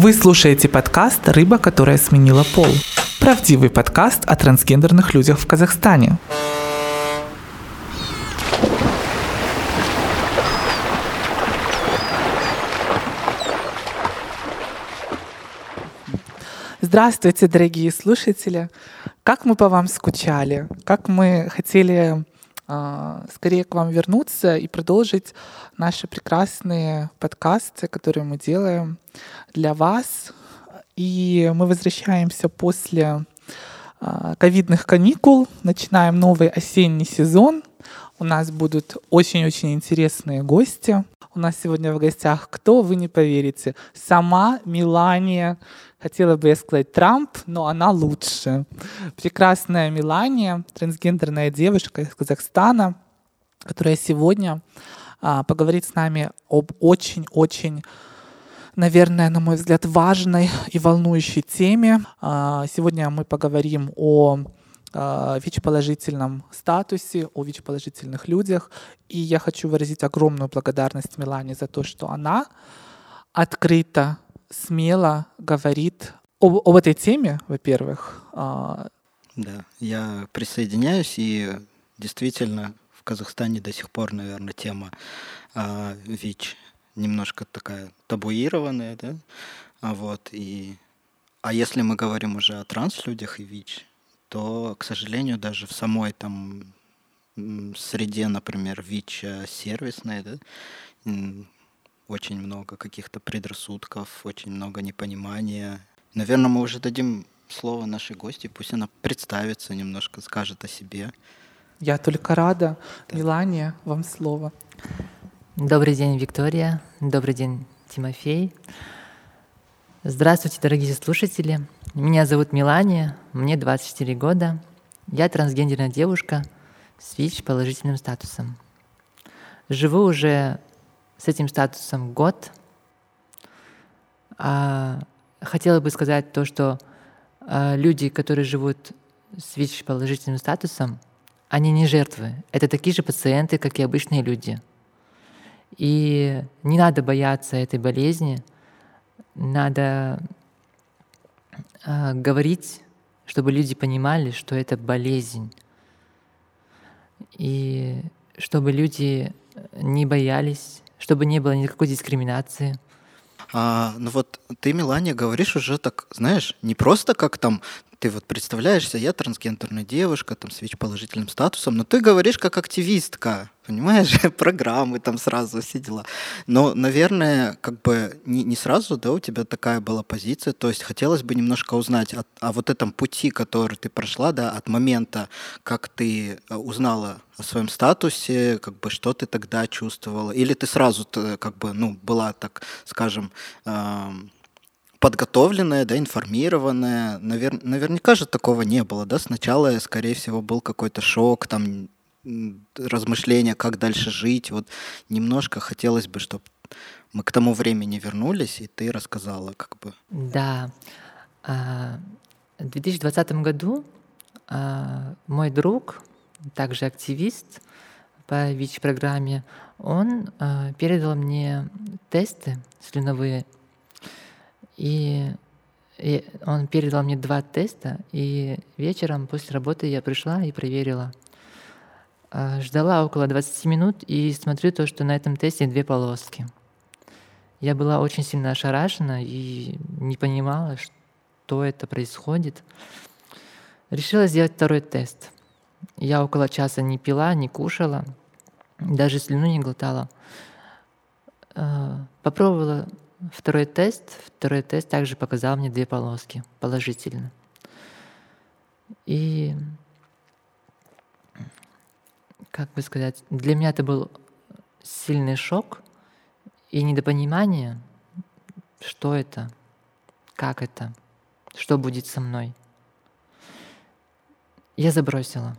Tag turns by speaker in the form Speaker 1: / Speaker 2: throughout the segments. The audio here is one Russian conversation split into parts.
Speaker 1: Вы слушаете подкаст «Рыба, которая сменила пол». Правдивый подкаст о трансгендерных людях в Казахстане. Здравствуйте, дорогие слушатели! Как мы по вам скучали, как мы хотели скорее к вам вернуться и продолжить наши прекрасные подкасты, которые мы делаем для вас. И мы возвращаемся после э, ковидных каникул, начинаем новый осенний сезон. У нас будут очень-очень интересные гости. У нас сегодня в гостях кто, вы не поверите, сама Милания Хотела бы я сказать Трамп, но она лучше. Прекрасная Милания, трансгендерная девушка из Казахстана, которая сегодня а, поговорит с нами об очень-очень наверное, на мой взгляд, важной и волнующей теме. А, сегодня мы поговорим о а, ВИЧ-положительном статусе, о ВИЧ-положительных людях. И я хочу выразить огромную благодарность Милане за то, что она открыто смело говорит об, об этой теме, во-первых. А,
Speaker 2: да, я присоединяюсь, и действительно в Казахстане до сих пор, наверное, тема а, ВИЧ немножко такая табуированная, да, а вот, и а если мы говорим уже о транслюдях и ВИЧ, то, к сожалению, даже в самой там среде, например, ВИЧ сервисной, да, очень много каких-то предрассудков, очень много непонимания. Наверное, мы уже дадим слово нашей гости, пусть она представится немножко, скажет о себе.
Speaker 1: Я только рада. Да. Милания, вам слово.
Speaker 3: Добрый день, Виктория. Добрый день, Тимофей. Здравствуйте, дорогие слушатели. Меня зовут Милания, мне 24 года. Я трансгендерная девушка с ВИЧ положительным статусом. Живу уже с этим статусом год. А, хотела бы сказать то, что а, люди, которые живут с ВИЧ-положительным статусом, они не жертвы. Это такие же пациенты, как и обычные люди. И не надо бояться этой болезни. Надо э, говорить, чтобы люди понимали, что это болезнь. И чтобы люди не боялись чтобы не было никакой дискриминации.
Speaker 2: А, ну вот ты, Милания, говоришь уже так, знаешь, не просто как там ты вот представляешься, я трансгендерная девушка, там, с ВИЧ-положительным статусом, но ты говоришь как активистка, понимаешь, программы там сразу, все дела. Но, наверное, как бы не, не сразу, да, у тебя такая была позиция, то есть хотелось бы немножко узнать о, о вот этом пути, который ты прошла, да, от момента, как ты э, узнала о своем статусе, как бы что ты тогда чувствовала, или ты сразу как бы, ну, была, так скажем, э, подготовленная, да, информированная. Навер... Наверняка же такого не было, да? Сначала, скорее всего, был какой-то шок, там размышления, как дальше жить. Вот немножко хотелось бы, чтобы мы к тому времени вернулись, и ты рассказала, как бы.
Speaker 3: Да. А, в 2020 году а, мой друг, также активист по ВИЧ-программе, он а, передал мне тесты слюновые и, и он передал мне два теста, и вечером после работы я пришла и проверила. А, ждала около 20 минут и смотрю то, что на этом тесте две полоски. Я была очень сильно ошарашена и не понимала, что это происходит. Решила сделать второй тест. Я около часа не пила, не кушала, даже слюну не глотала. А, попробовала Второй тест, второй тест также показал мне две полоски положительно. И, как бы сказать, для меня это был сильный шок и недопонимание, что это, как это, что будет со мной. Я забросила.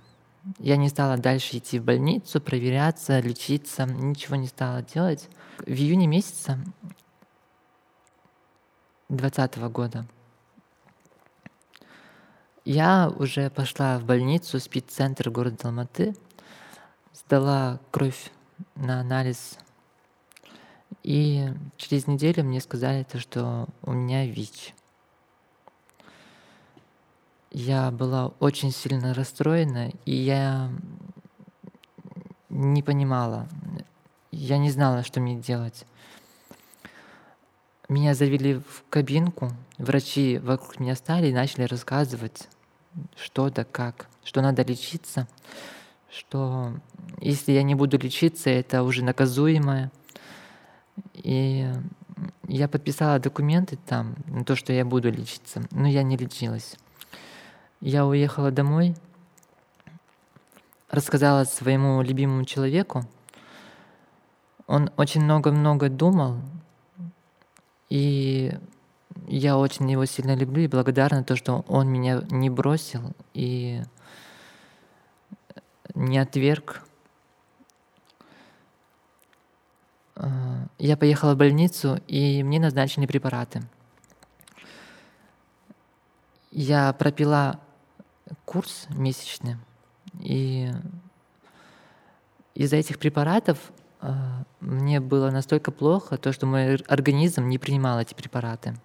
Speaker 3: Я не стала дальше идти в больницу, проверяться, лечиться, ничего не стала делать. В июне месяца 2020 года. Я уже пошла в больницу, спид-центр города Алматы, сдала кровь на анализ. И через неделю мне сказали, то, что у меня ВИЧ. Я была очень сильно расстроена, и я не понимала, я не знала, что мне делать. Меня завели в кабинку, врачи вокруг меня стали и начали рассказывать, что да как, что надо лечиться, что если я не буду лечиться, это уже наказуемое. И я подписала документы там на то, что я буду лечиться, но я не лечилась. Я уехала домой, рассказала своему любимому человеку. Он очень много-много думал, и я очень его сильно люблю и благодарна то, что он меня не бросил и не отверг. А, я поехала в больницу, и мне назначили препараты. Я пропила курс месячный, и из-за этих препаратов а, мне было настолько плохо, то, что мой организм не принимал эти препараты.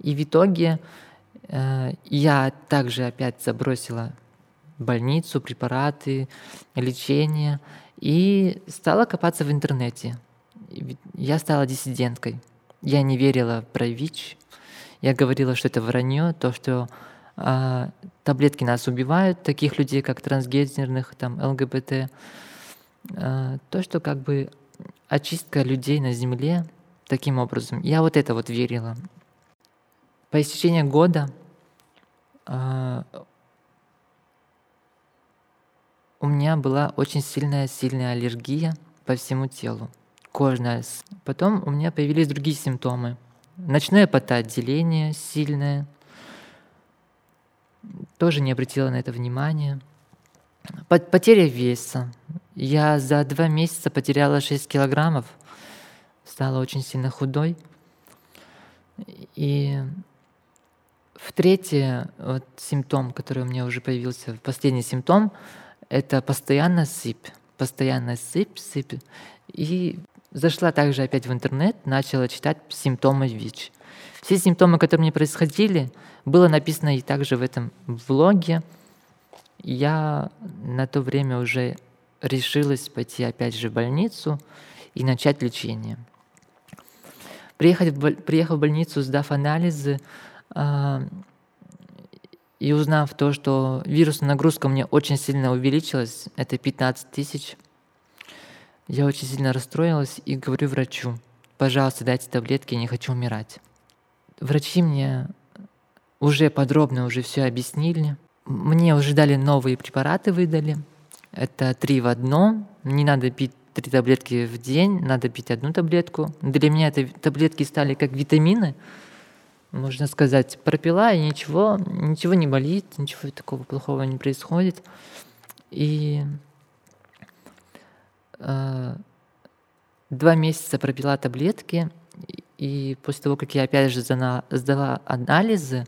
Speaker 3: И в итоге э, я также опять забросила больницу, препараты, лечение и стала копаться в интернете. Я стала диссиденткой. Я не верила про ВИЧ. Я говорила, что это вранье, то, что э, таблетки нас убивают, таких людей, как трансгендерных, там, ЛГБТ. Э, то, что как бы очистка людей на Земле таким образом. Я вот это вот верила. По истечении года э, у меня была очень сильная, сильная аллергия по всему телу, кожная. Потом у меня появились другие симптомы. Ночное потоотделение сильное. Тоже не обратила на это внимания. Потеря веса. Я за два месяца потеряла 6 килограммов. Стала очень сильно худой. И в третий вот, симптом, который у меня уже появился, последний симптом, это постоянно сыпь. Постоянно сыпь, сыпь. И зашла также опять в интернет, начала читать симптомы ВИЧ. Все симптомы, которые мне происходили, было написано и также в этом влоге. Я на то время уже решилась пойти опять же в больницу и начать лечение. Приехать в, приехав в больницу, сдав анализы, а, и узнав то, что вирусная нагрузка меня очень сильно увеличилась, это 15 тысяч, я очень сильно расстроилась и говорю врачу, пожалуйста, дайте таблетки, я не хочу умирать. Врачи мне уже подробно уже все объяснили. Мне уже дали новые препараты, выдали. Это три в одном. Не надо пить три таблетки в день, надо пить одну таблетку. Для меня это таблетки стали как витамины можно сказать, пропила, и ничего, ничего не болит, ничего такого плохого не происходит. И э, два месяца пропила таблетки, и после того, как я опять же сдала анализы,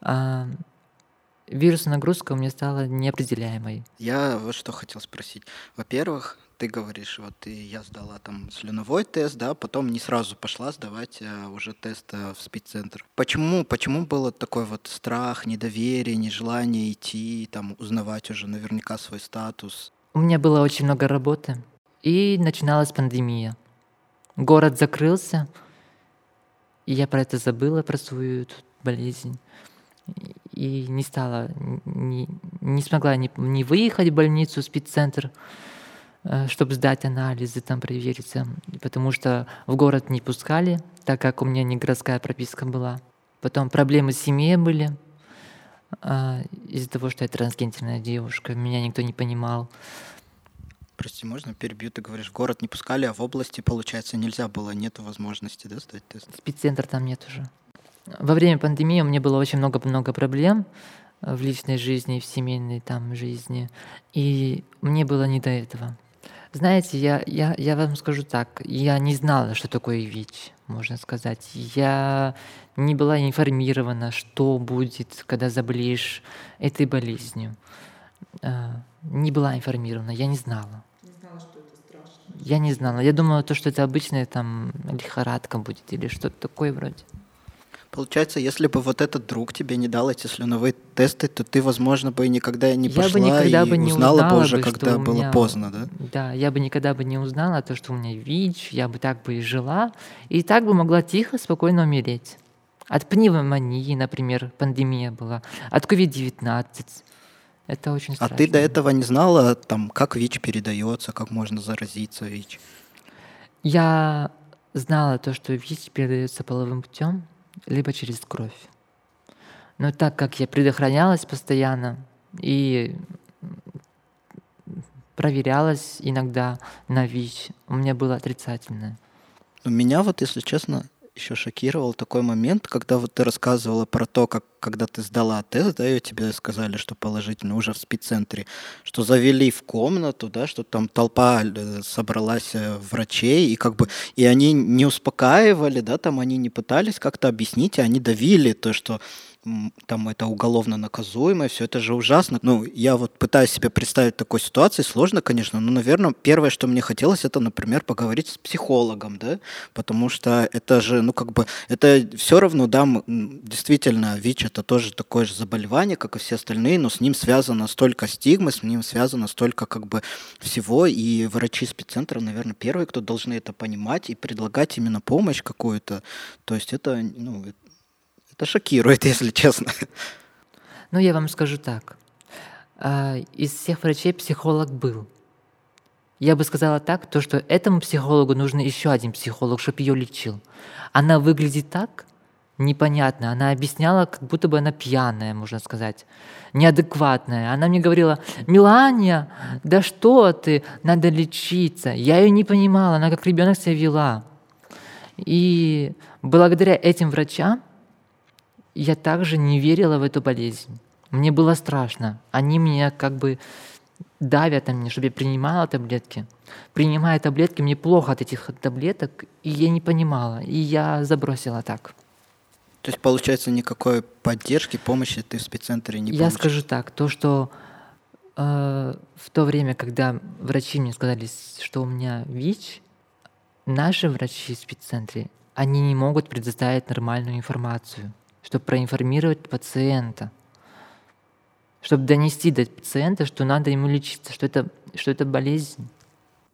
Speaker 3: э, вирусная нагрузка у меня стала неопределяемой.
Speaker 2: Я вот что хотел спросить. Во-первых, ты говоришь, вот я сдала там слюновой тест, да, потом не сразу пошла сдавать а, уже тест а, в спеццентр. Почему, почему было такой вот страх, недоверие, нежелание идти, там, узнавать уже наверняка свой статус?
Speaker 3: У меня было очень много работы, и начиналась пандемия. Город закрылся, и я про это забыла, про свою болезнь. И не стала, не, не смогла не, не выехать в больницу, в спеццентр, Э, чтобы сдать анализы, там провериться, потому что в город не пускали, так как у меня не городская прописка была. Потом проблемы с семьей были, а, из-за того, что я трансгендерная девушка, меня никто не понимал.
Speaker 2: Прости, можно перебью? Ты говоришь, в город не пускали, а в области, получается, нельзя было, нет возможности, да, сдать тест?
Speaker 3: Спеццентр там нет уже. Во время пандемии у меня было очень много-много проблем в личной жизни, в семейной там жизни, и мне было не до этого. Знаете, я, я, я вам скажу так, я не знала, что такое ВИЧ, можно сказать. Я не была информирована, что будет, когда заболеешь этой болезнью. А, не была информирована, я не знала.
Speaker 1: Не знала, что это страшно.
Speaker 3: я не знала. Я думала, то, что это обычная там лихорадка будет или что-то такое вроде.
Speaker 2: Получается, если бы вот этот друг тебе не дал эти слюновые тесты, то ты, возможно, бы никогда не
Speaker 3: Я
Speaker 2: пошла
Speaker 3: бы никогда
Speaker 2: и
Speaker 3: бы не
Speaker 2: узнала бы
Speaker 3: узнала
Speaker 2: уже,
Speaker 3: бы,
Speaker 2: когда было
Speaker 3: меня-
Speaker 2: поздно, да?
Speaker 3: Да, я бы никогда бы не узнала то, что у меня ВИЧ, я бы так бы и жила, и так бы могла тихо, спокойно умереть. От пневмонии, например, пандемия была, от COVID-19. Это очень
Speaker 2: А
Speaker 3: страшно.
Speaker 2: ты до этого не знала, там, как ВИЧ передается, как можно заразиться ВИЧ?
Speaker 3: Я знала то, что ВИЧ передается половым путем, либо через кровь. Но так как я предохранялась постоянно и проверялась иногда на ВИЧ, у меня было отрицательное.
Speaker 2: Но меня вот, если честно, еще шокировал такой момент, когда вот ты рассказывала про то, как когда ты сдала тест, да, и тебе сказали, что положительно уже в спеццентре, что завели в комнату, да, что там толпа э, собралась э, врачей, и как бы, и они не успокаивали, да, там они не пытались как-то объяснить, и они давили то, что там это уголовно наказуемо, все это же ужасно. Ну, я вот пытаюсь себе представить такой ситуации, сложно, конечно, но, наверное, первое, что мне хотелось, это, например, поговорить с психологом, да, потому что это же, ну, как бы, это все равно, да, действительно, ВИЧ это тоже такое же заболевание, как и все остальные, но с ним связано столько стигмы, с ним связано столько, как бы, всего, и врачи спеццентра, наверное, первые, кто должны это понимать и предлагать именно помощь какую-то, то есть это, ну, это шокирует, если честно.
Speaker 3: Ну, я вам скажу так. А, Из всех врачей психолог был. Я бы сказала так, то, что этому психологу нужен еще один психолог, чтобы ее лечил. Она выглядит так непонятно. Она объясняла, как будто бы она пьяная, можно сказать, неадекватная. Она мне говорила, Милания, да что ты, надо лечиться. Я ее не понимала, она как ребенок себя вела. И благодаря этим врачам я также не верила в эту болезнь. Мне было страшно. Они меня как бы давят на меня, чтобы я принимала таблетки. Принимая таблетки, мне плохо от этих таблеток, и я не понимала. И я забросила так.
Speaker 2: То есть, получается, никакой поддержки, помощи ты в спеццентре не
Speaker 3: я
Speaker 2: получишь?
Speaker 3: скажу так, то, что э, в то время, когда врачи мне сказали, что у меня ВИЧ, наши врачи в спеццентре, они не могут предоставить нормальную информацию, чтобы проинформировать пациента, чтобы донести до пациента, что надо ему лечиться, что это, что это болезнь.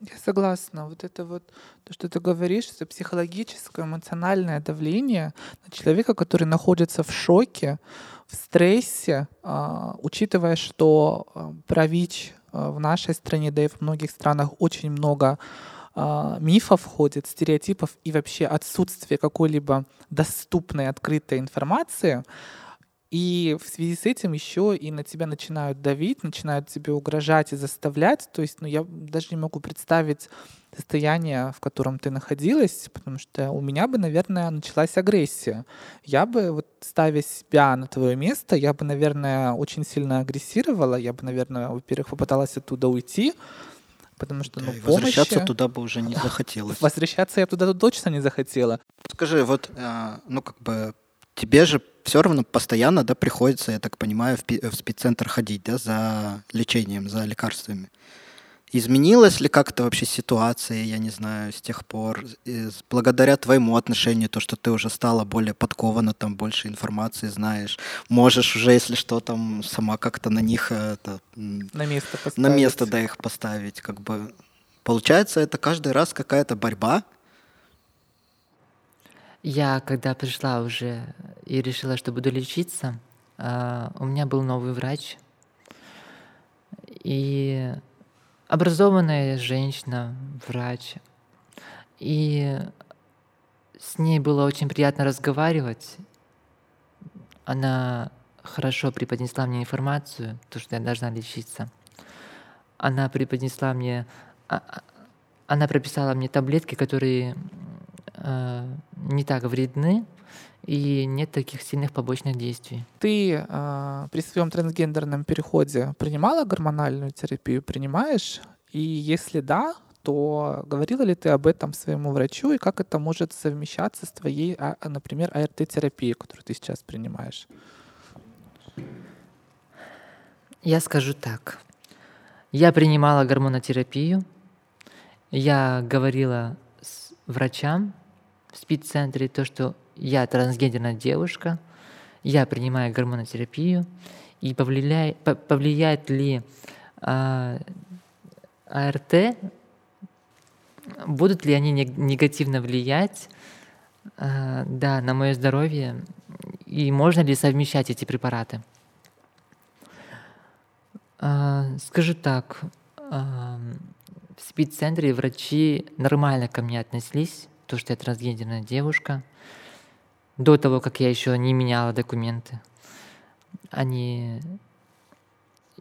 Speaker 1: Я согласна. Вот это вот то, что ты говоришь, это психологическое, эмоциональное давление на человека, который находится в шоке, в стрессе, а, учитывая, что а, про ВИЧ а, в нашей стране, да и в многих странах очень много мифов ходит, стереотипов и вообще отсутствие какой-либо доступной, открытой информации. И в связи с этим еще и на тебя начинают давить, начинают тебе угрожать и заставлять. То есть, ну, я даже не могу представить состояние, в котором ты находилась, потому что у меня бы, наверное, началась агрессия. Я бы, вот ставя себя на твое место, я бы, наверное, очень сильно агрессировала. Я бы, наверное, во-первых, попыталась оттуда уйти, потому что, ну,
Speaker 2: Да, возвращаться
Speaker 1: помощи-
Speaker 2: туда бы уже не захотелось.
Speaker 1: Возвращаться я туда точно не захотела.
Speaker 2: Скажи, вот, а, ну, как бы, тебе же все равно постоянно, да, приходится, я так понимаю, в, в спеццентр ходить, да, за лечением, за лекарствами. Изменилась ли как-то вообще ситуация, я не знаю, с тех пор, с- благодаря твоему отношению, то, что ты уже стала более подкована, там больше информации знаешь, можешь уже, если что, там сама как-то на них э, это,
Speaker 1: На место поставить.
Speaker 2: на место, да, их поставить, как бы. Получается, это каждый раз какая-то борьба,
Speaker 3: Я, когда пришла уже и решила, что буду лечиться, а, у меня был новый врач. И образованная женщина, врач. И с ней было очень приятно разговаривать. Она хорошо преподнесла мне информацию, то, что я должна лечиться. Она преподнесла мне... а- а- Она прописала мне таблетки, которые не так вредны и нет таких сильных побочных действий.
Speaker 1: Ты а, при своем трансгендерном переходе принимала гормональную терапию? Принимаешь? И если да, то говорила ли ты об этом своему врачу и как это может совмещаться с твоей, а, например, АРТ-терапией, которую ты сейчас принимаешь?
Speaker 3: Я скажу так. Я принимала гормонотерапию, Я говорила с врачам в спид-центре то, что я трансгендерная девушка, я принимаю гормонотерапию, и повлияет, повлияет ли а, АРТ, будут ли они негативно влиять а, да, на мое здоровье, и можно ли совмещать эти препараты. А, скажу так, а, в спид-центре врачи нормально ко мне отнеслись, то, что я трансгендерная девушка, до того, как я еще не меняла документы. Они...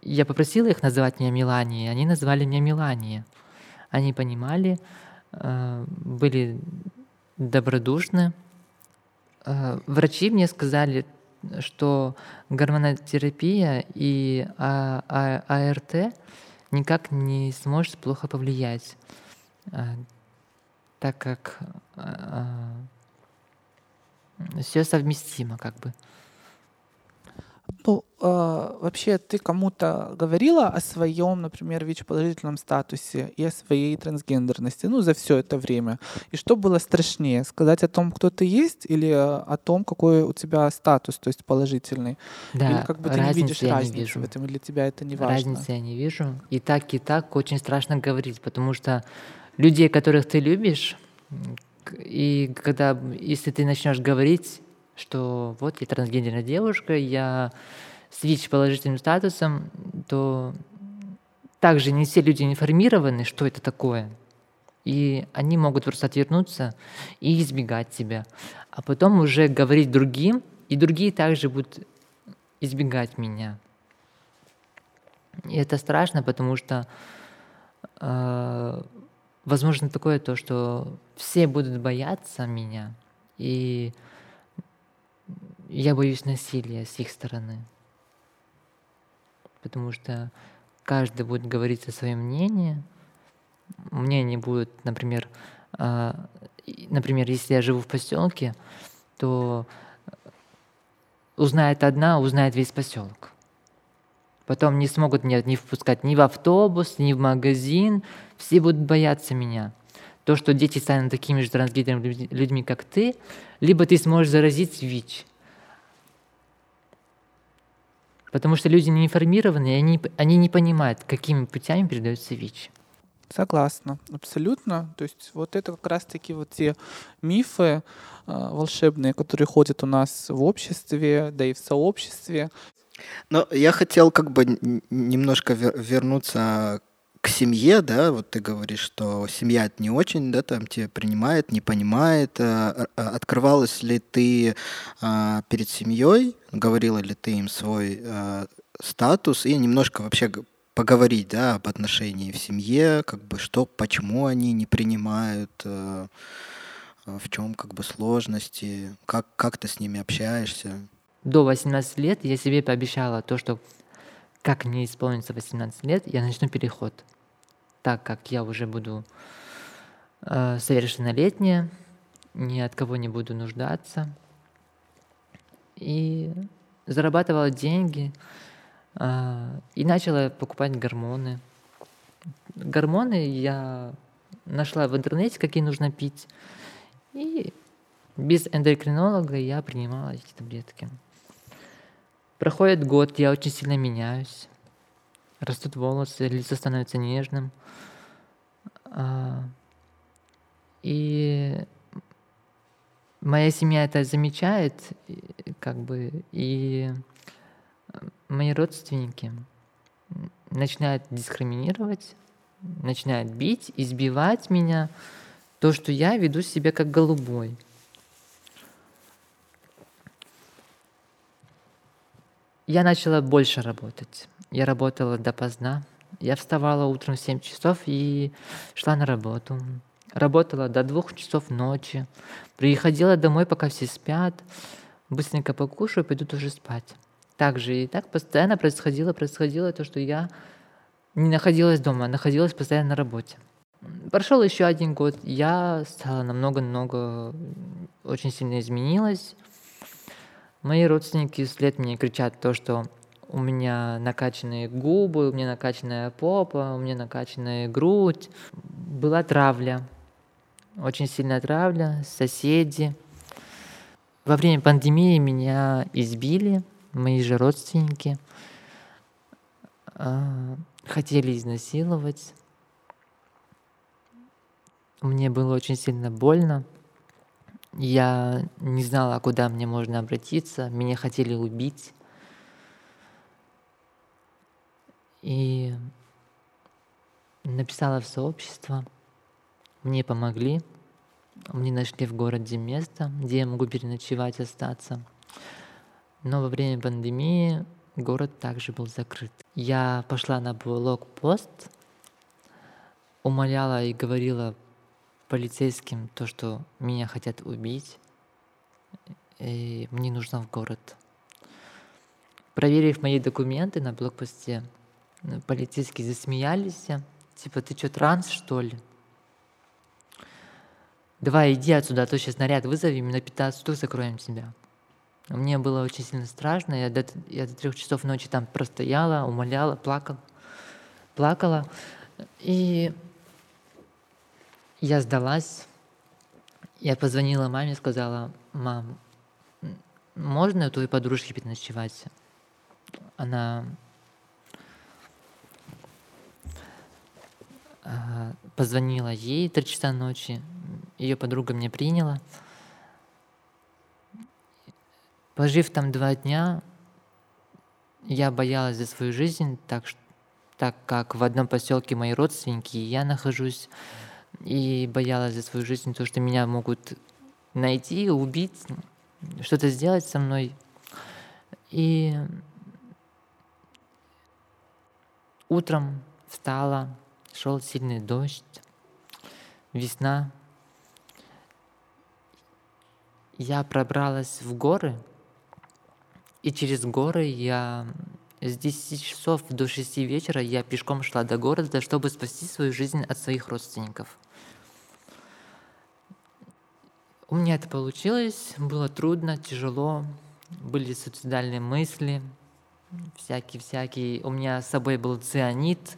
Speaker 3: Я попросила их называть меня Меланией, они назвали меня Меланией. Они понимали, а, были добродушны. Врачи мне сказали что гормонотерапия и а, а, АРТ никак не сможет плохо повлиять, а, так как а, а, все совместимо как бы.
Speaker 1: Ну, э, вообще, ты кому-то говорила о своем, например, ВИЧ-положительном статусе и о своей трансгендерности, ну, за все это время? И что было страшнее, сказать о том, кто ты есть, или о том, какой у тебя статус, то есть положительный?
Speaker 3: Да,
Speaker 1: или как бы ты не видишь
Speaker 3: я
Speaker 1: разницы
Speaker 3: не вижу.
Speaker 1: в этом, или для тебя это не важно?
Speaker 3: Разницы я не вижу. И так, и так очень страшно говорить, потому что людей, которых ты любишь, и когда, если ты начнешь говорить, что вот я трансгендерная девушка, я с ВИЧ-положительным статусом, то также не все люди информированы, что это такое. И они могут просто отвернуться и избегать тебя. А потом уже говорить другим, и другие также будут избегать меня. И это страшно, потому что э, возможно такое то, что все будут бояться меня, и я боюсь насилия с их стороны. Потому что каждый будет говорить о своем мнении. Мнение будет, например, э, например, если я живу в поселке, то узнает одна, узнает весь поселок. Потом не смогут меня не впускать ни в автобус, ни в магазин. Все будут бояться меня. То, что дети станут такими же трансгендерными людьми, как ты, либо ты сможешь заразить ВИЧ – Потому что люди не информированы, и они, они не понимают, какими путями передается ВИЧ.
Speaker 1: Согласна, абсолютно. То есть вот это как раз-таки вот те мифы э, волшебные, которые ходят у нас в обществе, да и в сообществе.
Speaker 2: Но я хотел как бы немножко вернуться к семье, да, вот ты говоришь, что семья это не очень, да, там тебя принимает, не понимает. А, а, открывалась ли ты а, перед семьей, говорила ли ты им свой статус и немножко вообще поговорить, да, об отношении в семье, как бы что, почему они не принимают, в чем как бы сложности, как, как ты с ними общаешься?
Speaker 3: До 18 лет я себе пообещала то, что как мне исполнится 18 лет, я начну переход так как я уже буду э, совершеннолетняя, ни от кого не буду нуждаться. И зарабатывала деньги э, и начала покупать гормоны. Гормоны я нашла в интернете, какие нужно пить. И без эндокринолога я принимала эти таблетки. Проходит год, я очень сильно меняюсь. Растут волосы, лицо становится нежным. А, и моя семья это замечает, как бы, и мои родственники начинают дискриминировать, начинают бить, избивать меня, то, что я веду себя как голубой. Я начала больше работать. Я работала допоздна. Я вставала утром в 7 часов и шла на работу. Работала до двух часов ночи. Приходила домой, пока все спят. Быстренько покушаю, пойду тоже спать. Так же и так постоянно происходило, происходило то, что я не находилась дома, а находилась постоянно на работе. Прошел еще один год, я стала намного-много, очень сильно изменилась. Мои родственники вслед мне кричат то, что у меня накачанные губы, у меня накачанная попа, у меня накачанная грудь. была травля, очень сильная травля, соседи. Во время пандемии меня избили, мои же родственники а, хотели изнасиловать. Мне было очень сильно больно. Я не знала, куда мне можно обратиться. Меня хотели убить. И написала в сообщество. Мне помогли. Мне нашли в городе место, где я могу переночевать, остаться. Но во время пандемии город также был закрыт. Я пошла на блокпост, умоляла и говорила полицейским то, что меня хотят убить, и мне нужно в город. Проверив мои документы на блокпосте, полицейские засмеялись, типа, ты что, транс, что ли? Давай, иди отсюда, а то сейчас наряд вызови, на 15 штук закроем тебя. Мне было очень сильно страшно, я до, я до трех часов ночи там простояла, умоляла, плакала, плакала. И я сдалась. Я позвонила маме, сказала, мам, можно у твоей подружки переночевать? Она а, позвонила ей три часа ночи, ее подруга меня приняла. Пожив там два дня, я боялась за свою жизнь, так, так как в одном поселке мои родственники, и я нахожусь и боялась за свою жизнь, то, что меня могут найти, убить, что-то сделать со мной. И утром встала, шел сильный дождь, весна. Я пробралась в горы, и через горы я с 10 часов до 6 вечера я пешком шла до города, чтобы спасти свою жизнь от своих родственников. У меня это получилось, было трудно, тяжело, были суицидальные мысли, всякие-всякие. У меня с собой был цианид,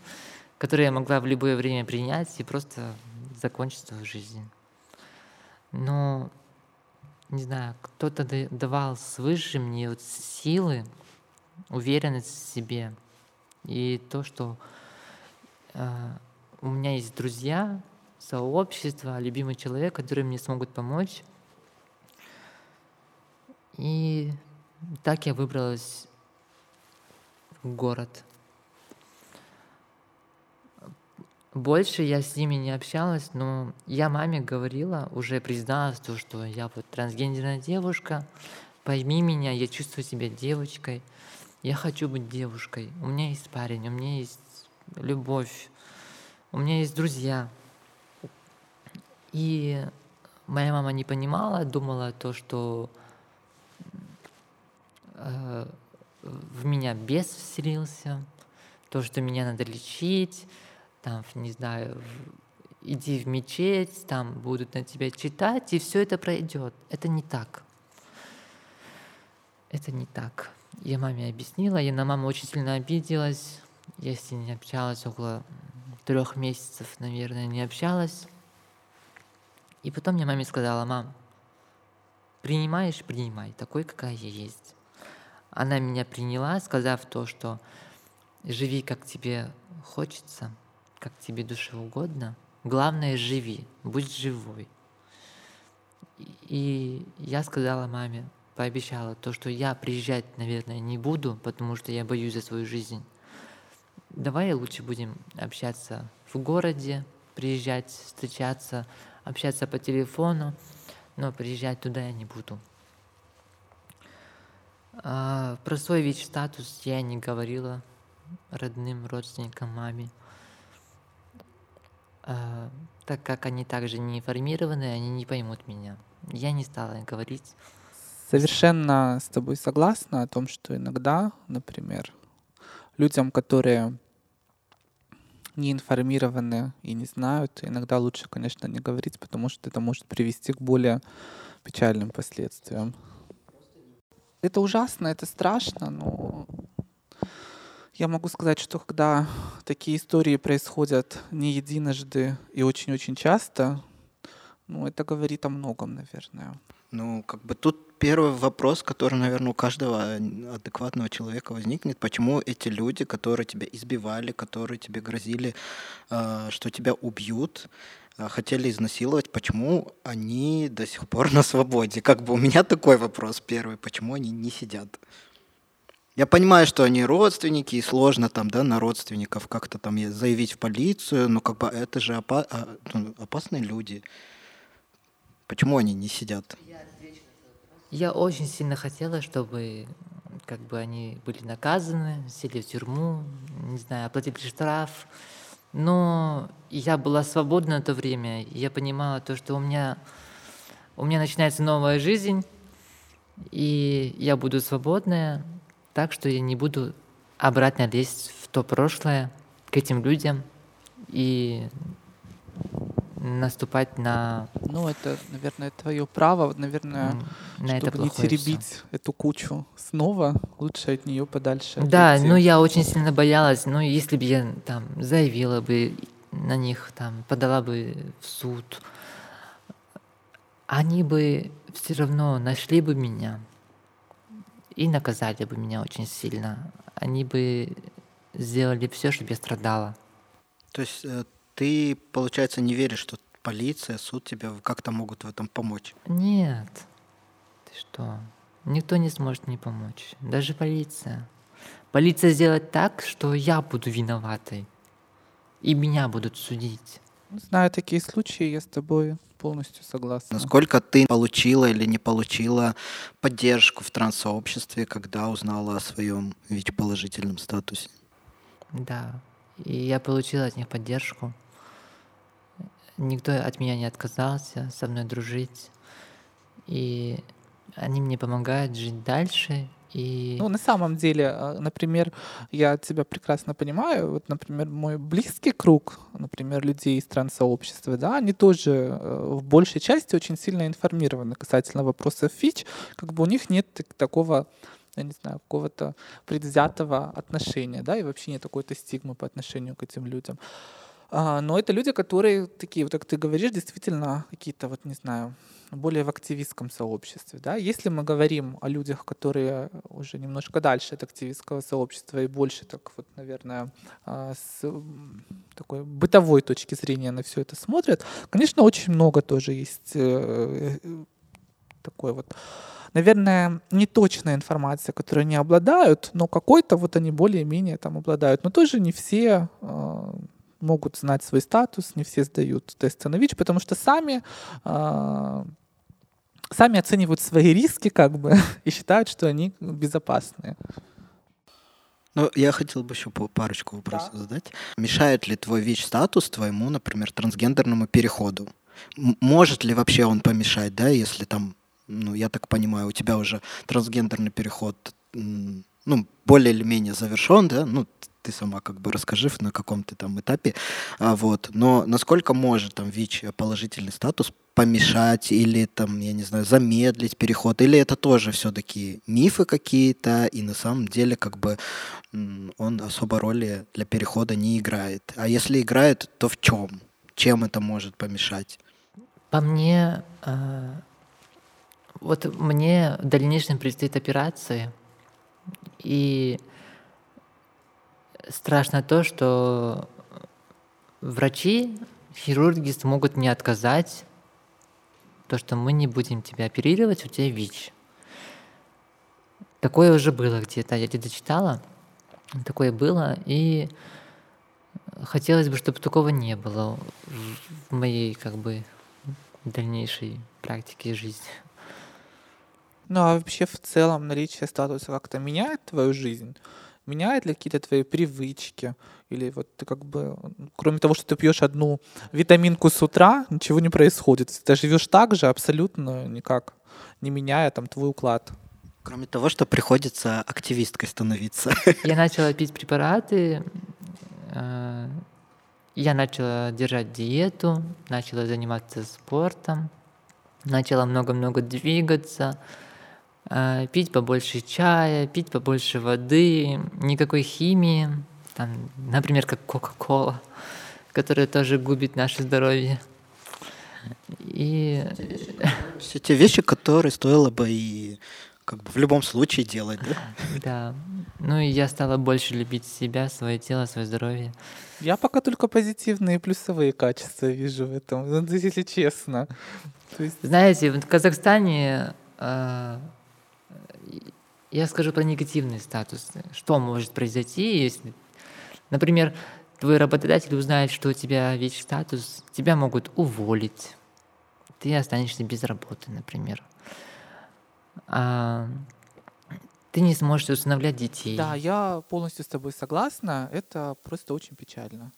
Speaker 3: который я могла в любое время принять и просто закончить свою жизнь. Но, не знаю, кто-то давал свыше мне вот силы, уверенность в себе. И то, что э, у меня есть друзья, сообщество, любимый человек, которые мне смогут помочь. И так я выбралась в город. Больше я с ними не общалась, но я маме говорила, уже призналась, то, что я вот трансгендерная девушка, пойми меня, я чувствую себя девочкой, я хочу быть девушкой, у меня есть парень, у меня есть любовь, у меня есть друзья. И моя мама не понимала, думала то, что э, в меня бес вселился, то, что меня надо лечить, там, не знаю, иди в мечеть, там будут на тебя читать, и все это пройдет. Это не так. Это не так. Я маме объяснила, я на маму очень сильно обиделась. Я с ней не общалась около трех месяцев, наверное, не общалась. И потом мне маме сказала, мам, принимаешь, принимай, такой, какая я есть. Она меня приняла, сказав то, что живи, как тебе хочется, как тебе душе угодно. Главное, живи, будь живой. И я сказала маме, пообещала то, что я приезжать, наверное, не буду, потому что я боюсь за свою жизнь. Давай лучше будем общаться в городе, приезжать, встречаться, общаться по телефону, но приезжать туда я не буду. А, про свой ВИЧ-статус я не говорила родным, родственникам, маме. А, так как они также не информированы, они не поймут меня. Я не стала говорить.
Speaker 1: Совершенно с тобой согласна о том, что иногда, например, людям, которые не информированы и не знают, иногда лучше, конечно, не говорить, потому что это может привести к более печальным последствиям. Это ужасно, это страшно, но Я могу сказать, что когда такие истории происходят не единожды и очень-очень часто, ну, это говорит о многом, наверное.
Speaker 2: Ну, как бы тут первый вопрос, который, наверное, у каждого адекватного человека возникнет, почему эти люди, которые тебя избивали, которые тебе грозили, э, что тебя убьют, э, хотели изнасиловать, почему они до сих пор на свободе? Как бы у меня такой вопрос первый, почему они не сидят? Я понимаю, что они родственники, и сложно там, да, на родственников как-то там заявить в полицию, но как бы это же опа- а, ну, опасные люди. Почему они не сидят?
Speaker 3: Я очень сильно хотела, чтобы как бы они были наказаны, сели в тюрьму, не знаю, оплатили штраф. Но я была свободна на то время, я понимала то, что у меня, у меня начинается новая жизнь, и я буду свободная, так что я не буду обратно лезть в то прошлое, к этим людям, и наступать на...
Speaker 1: Ну, это, наверное, твое право, наверное, на чтобы это не теребить все. эту кучу снова, лучше от нее подальше.
Speaker 3: Да, ну я очень сильно боялась, но если бы я там заявила бы на них, там, подала бы в суд, они бы все равно нашли бы меня и наказали бы меня очень сильно. Они бы сделали все, чтобы я страдала.
Speaker 2: То есть э, ты, получается, не веришь, что полиция, суд тебе как-то могут в этом помочь?
Speaker 3: Нет. Ты что? Никто не сможет мне помочь. Даже полиция. Полиция сделает так, что я буду виноватой. И меня будут судить.
Speaker 1: Знаю такие случаи, я с тобой полностью согласна.
Speaker 2: Насколько ты получила или не получила поддержку в транссообществе, когда узнала о своем ВИЧ-положительном статусе?
Speaker 3: Да, и я получила от них поддержку. Никто от меня не отказался со мной дружить. И они мне помогают жить дальше. И...
Speaker 1: Ну, на самом деле, а, например, я тебя прекрасно понимаю. Вот, например, мой близкий круг, например, людей из транссообщества, да, они тоже э, в большей части очень сильно информированы касательно вопросов ФИЧ. Как бы у них нет такого я не знаю, какого-то предвзятого отношения, да, и вообще нет какой-то стигмы по отношению к этим людям. А, но это люди, которые такие, вот как ты говоришь, действительно какие-то, вот не знаю, более в активистском сообществе. Да? Если мы говорим о людях, которые уже немножко дальше от активистского сообщества и больше, так вот, наверное, а, с такой бытовой точки зрения на все это смотрят, конечно, очень много тоже есть э, э, такой вот наверное, неточная информация, которой они обладают, но какой-то вот они более-менее там обладают. Но тоже не все а, могут знать свой статус, не все сдают тест на ВИЧ, потому что сами э, сами оценивают свои риски как бы и считают, что они безопасные.
Speaker 2: Ну, я хотел бы еще парочку вопросов да. задать. Мешает ли твой ВИЧ-статус твоему, например, трансгендерному переходу? может ли вообще он помешать, да, если там, ну, я так понимаю, у тебя уже трансгендерный переход, ну, более или менее завершен, да, ну, ты сама как бы расскажи, на каком ты там этапе, а, вот, но насколько может там ВИЧ положительный статус помешать или там, я не знаю, замедлить переход, или это тоже все-таки мифы какие-то, и на самом деле как бы он особо роли для перехода не играет. А если играет, то в чем? Чем это может помешать?
Speaker 3: По мне, э, вот мне в дальнейшем предстоит операция, и страшно то, что врачи, хирурги смогут мне отказать, то, что мы не будем тебя оперировать, у тебя ВИЧ. Такое уже было где-то, я где-то читала, такое было, и хотелось бы, чтобы такого не было в моей как бы дальнейшей практике жизни.
Speaker 1: Ну а вообще в целом наличие статуса как-то меняет твою жизнь? Меняет ли какие-то твои привычки? Или вот ты как бы, кроме того, что ты пьешь одну витаминку с утра, ничего не происходит. Ты живешь так же абсолютно никак, не меняя там твой уклад.
Speaker 2: Кроме того, что приходится активисткой становиться.
Speaker 3: Я начала пить препараты, э, я начала держать диету, начала заниматься спортом, начала много-много двигаться, пить побольше чая, пить побольше воды, никакой химии, там, например, как Кока-Кола, которая тоже губит наше здоровье. И
Speaker 2: Все те вещи, которые стоило бы и как бы в любом случае делать, да?
Speaker 3: да, ну и я стала больше любить себя, свое тело, свое здоровье.
Speaker 1: Я пока только позитивные и плюсовые качества вижу в этом, если честно. То есть,
Speaker 3: Знаете, в Казахстане э, я скажу про негативный статус. Что может произойти, если, например, твой работодатель узнает, что у тебя ВИЧ-статус, тебя могут уволить, ты останешься без работы, например. А, ты не сможешь усыновлять детей.
Speaker 1: да, я полностью с тобой согласна. Это просто очень печально.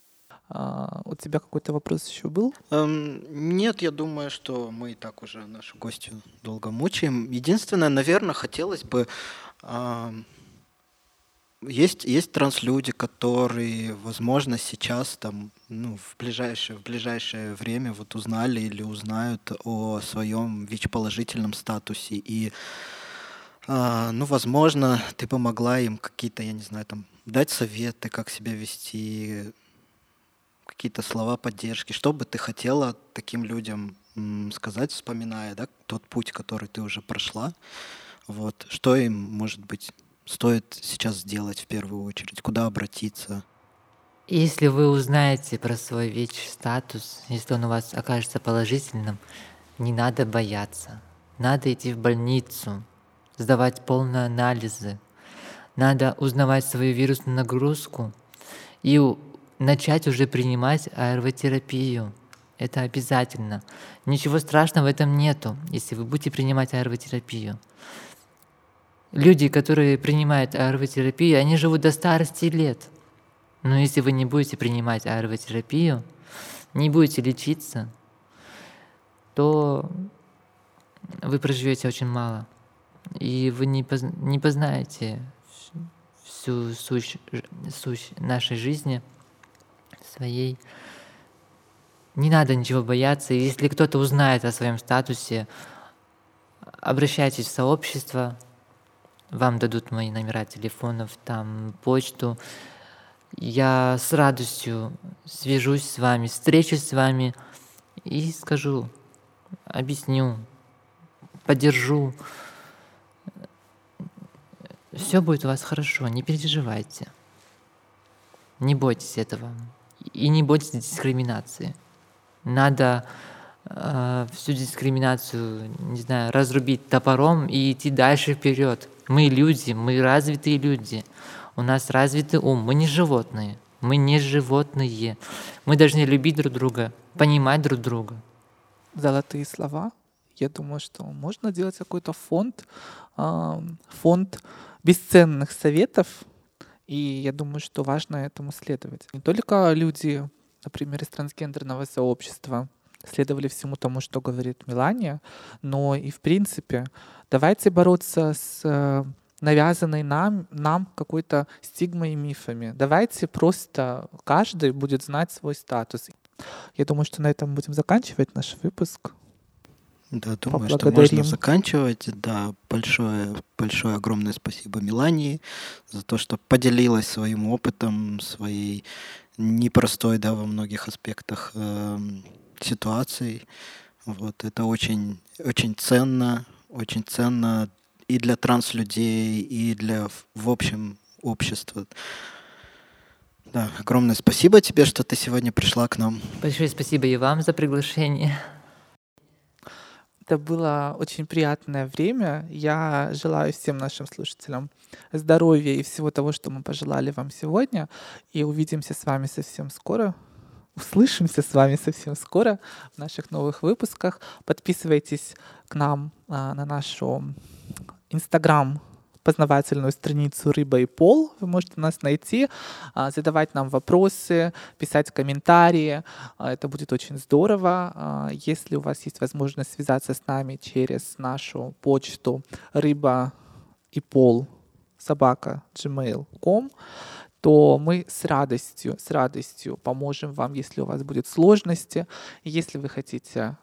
Speaker 1: А, у тебя какой-то вопрос еще был?
Speaker 2: Эм, нет, я думаю, что мы и так уже нашу гостью долго мучаем. Единственное, наверное, хотелось бы... ам, есть, есть транслюди, которые, возможно, сейчас там, ну, в ближайшее, в ближайшее время вот узнали или узнают о своем ВИЧ-положительном статусе. И, а, ну, возможно, ты помогла им какие-то, я не знаю, там, дать советы, как себя вести, какие-то слова поддержки. Что бы ты хотела таким людям сказать, вспоминая да, тот путь, который ты уже прошла? Вот. Что им, может быть, стоит сейчас сделать в первую очередь? Куда обратиться?
Speaker 3: Если вы узнаете про свой ВИЧ-статус, если он у вас окажется положительным, не надо бояться. Надо идти в больницу, сдавать полные анализы. Надо узнавать свою вирусную нагрузку и начать уже принимать АРВ-терапию. Это обязательно. Ничего страшного в этом нету, если вы будете принимать АРВ-терапию. Люди, которые принимают АРВ-терапию, они живут до старости лет. Но если вы не будете принимать АРВ-терапию, не будете лечиться, то вы проживете очень мало. И вы не, поз- не познаете вс- всю сущ, ж- сущ нашей жизни своей. Не надо ничего бояться. Если кто-то узнает о своем статусе, обращайтесь в сообщество, вам дадут мои номера телефонов, там почту. Я с радостью свяжусь с вами, встречусь с вами и скажу, объясню, поддержу. Все будет у вас хорошо, не переживайте. Не бойтесь этого. И не бойтесь дискриминации. Надо э, всю дискриминацию, не знаю, разрубить топором и идти дальше вперед. Мы люди, мы развитые люди. У нас развитый ум, мы не животные. Мы не животные. Мы должны любить друг друга, понимать друг друга.
Speaker 1: Золотые слова. Я думаю, что можно делать какой-то фонд, ам, фонд бесценных советов, и я думаю, что важно этому следовать. Не только люди, например, из трансгендерного сообщества следовали всему тому, что говорит Мелания, но и в принципе давайте бороться с э, навязанной нам, нам какой-то стигмой и мифами. Давайте просто каждый будет знать свой статус. Я думаю, что на этом будем заканчивать наш выпуск.
Speaker 2: Да, думаю, что можно заканчивать. Да, большое, большое огромное спасибо Милании за то, что поделилась своим опытом, своей непростой, да, во многих аспектах эм, ситуацией. Вот, это очень, очень ценно, очень ценно и для транслюдей, и для, в- в общем, общества. Да, огромное спасибо тебе, что ты сегодня пришла к нам.
Speaker 3: Большое спасибо и вам за приглашение.
Speaker 1: Это было очень приятное время. Я желаю всем нашим слушателям здоровья и всего того, что мы пожелали вам сегодня. И увидимся с вами совсем скоро. Услышимся с вами совсем скоро в наших новых выпусках. Подписывайтесь к нам а, на нашу Инстаграм познавательную страницу «Рыба и пол». Вы можете нас найти, а, задавать нам вопросы, писать комментарии. А, Это будет очень здорово. А, Если у вас есть возможность связаться с нами через нашу почту рыба и пол собака gmail.com, то мы с радостью, с радостью поможем вам, если у вас будут сложности. Если вы хотите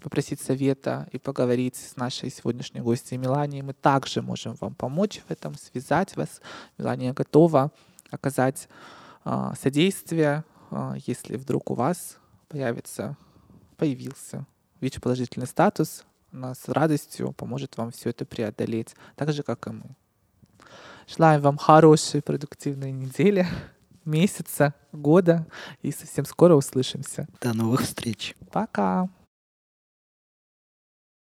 Speaker 1: попросить совета и поговорить с нашей сегодняшней гостьей Меланией, мы также можем вам помочь в этом, связать вас. Мелания готова оказать а, содействие, а, если вдруг у вас появится, появился ВИЧ-положительный статус, она с радостью поможет вам все это преодолеть, так же, как и мы. Желаем вам хорошей, продуктивной недели, месяца, года и совсем скоро услышимся.
Speaker 2: До новых встреч.
Speaker 1: Пока.